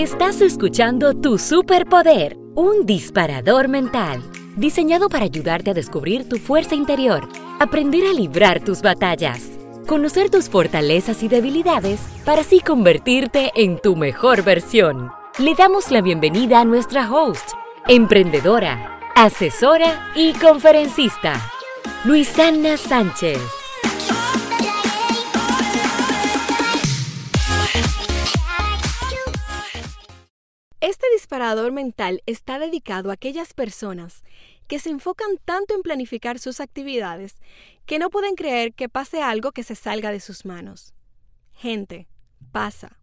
Estás escuchando Tu Superpoder, un disparador mental, diseñado para ayudarte a descubrir tu fuerza interior, aprender a librar tus batallas, conocer tus fortalezas y debilidades para así convertirte en tu mejor versión. Le damos la bienvenida a nuestra host, emprendedora, asesora y conferencista, Luisana Sánchez. Este disparador mental está dedicado a aquellas personas que se enfocan tanto en planificar sus actividades que no pueden creer que pase algo que se salga de sus manos. Gente, pasa.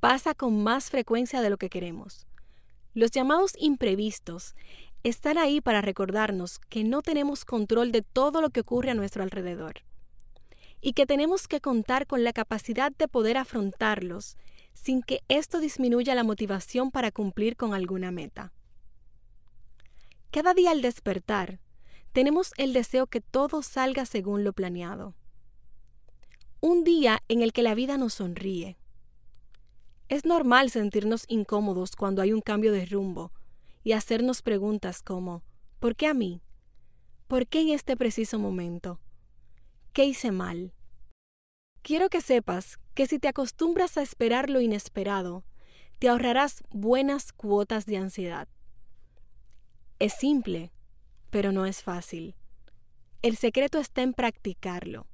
Pasa con más frecuencia de lo que queremos. Los llamados imprevistos están ahí para recordarnos que no tenemos control de todo lo que ocurre a nuestro alrededor y que tenemos que contar con la capacidad de poder afrontarlos sin que esto disminuya la motivación para cumplir con alguna meta. Cada día al despertar, tenemos el deseo que todo salga según lo planeado. Un día en el que la vida nos sonríe. Es normal sentirnos incómodos cuando hay un cambio de rumbo y hacernos preguntas como ¿por qué a mí? ¿Por qué en este preciso momento? ¿Qué hice mal? Quiero que sepas que si te acostumbras a esperar lo inesperado, te ahorrarás buenas cuotas de ansiedad. Es simple, pero no es fácil. El secreto está en practicarlo.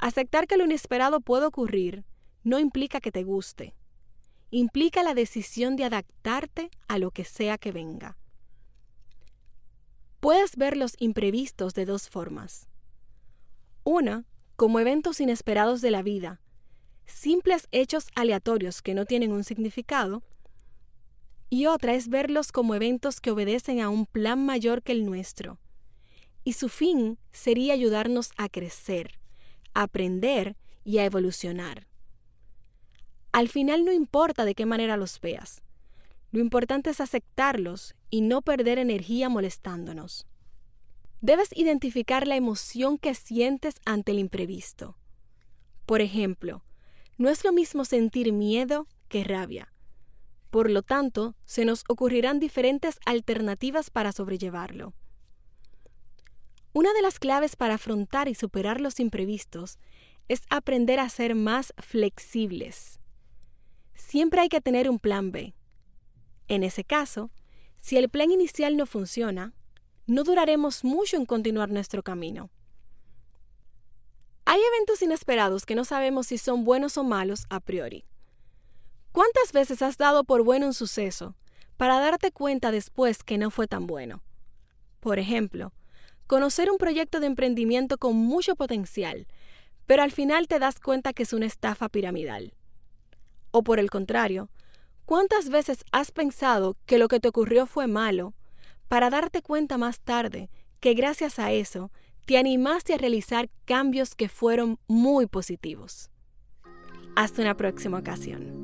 Aceptar que lo inesperado puede ocurrir no implica que te guste. Implica la decisión de adaptarte a lo que sea que venga. Puedes ver los imprevistos de dos formas. Una, como eventos inesperados de la vida, simples hechos aleatorios que no tienen un significado, y otra es verlos como eventos que obedecen a un plan mayor que el nuestro. Y su fin sería ayudarnos a crecer, a aprender y a evolucionar. Al final no importa de qué manera los veas. Lo importante es aceptarlos y no perder energía molestándonos. Debes identificar la emoción que sientes ante el imprevisto. Por ejemplo, no es lo mismo sentir miedo que rabia. Por lo tanto, se nos ocurrirán diferentes alternativas para sobrellevarlo. Una de las claves para afrontar y superar los imprevistos es aprender a ser más flexibles. Siempre hay que tener un plan B. En ese caso, si el plan inicial no funciona, no duraremos mucho en continuar nuestro camino. Hay eventos inesperados que no sabemos si son buenos o malos a priori. ¿Cuántas veces has dado por bueno un suceso para darte cuenta después que no fue tan bueno? Por ejemplo, conocer un proyecto de emprendimiento con mucho potencial, pero al final te das cuenta que es una estafa piramidal. O por el contrario, ¿cuántas veces has pensado que lo que te ocurrió fue malo para darte cuenta más tarde que gracias a eso te animaste a realizar cambios que fueron muy positivos? Hasta una próxima ocasión.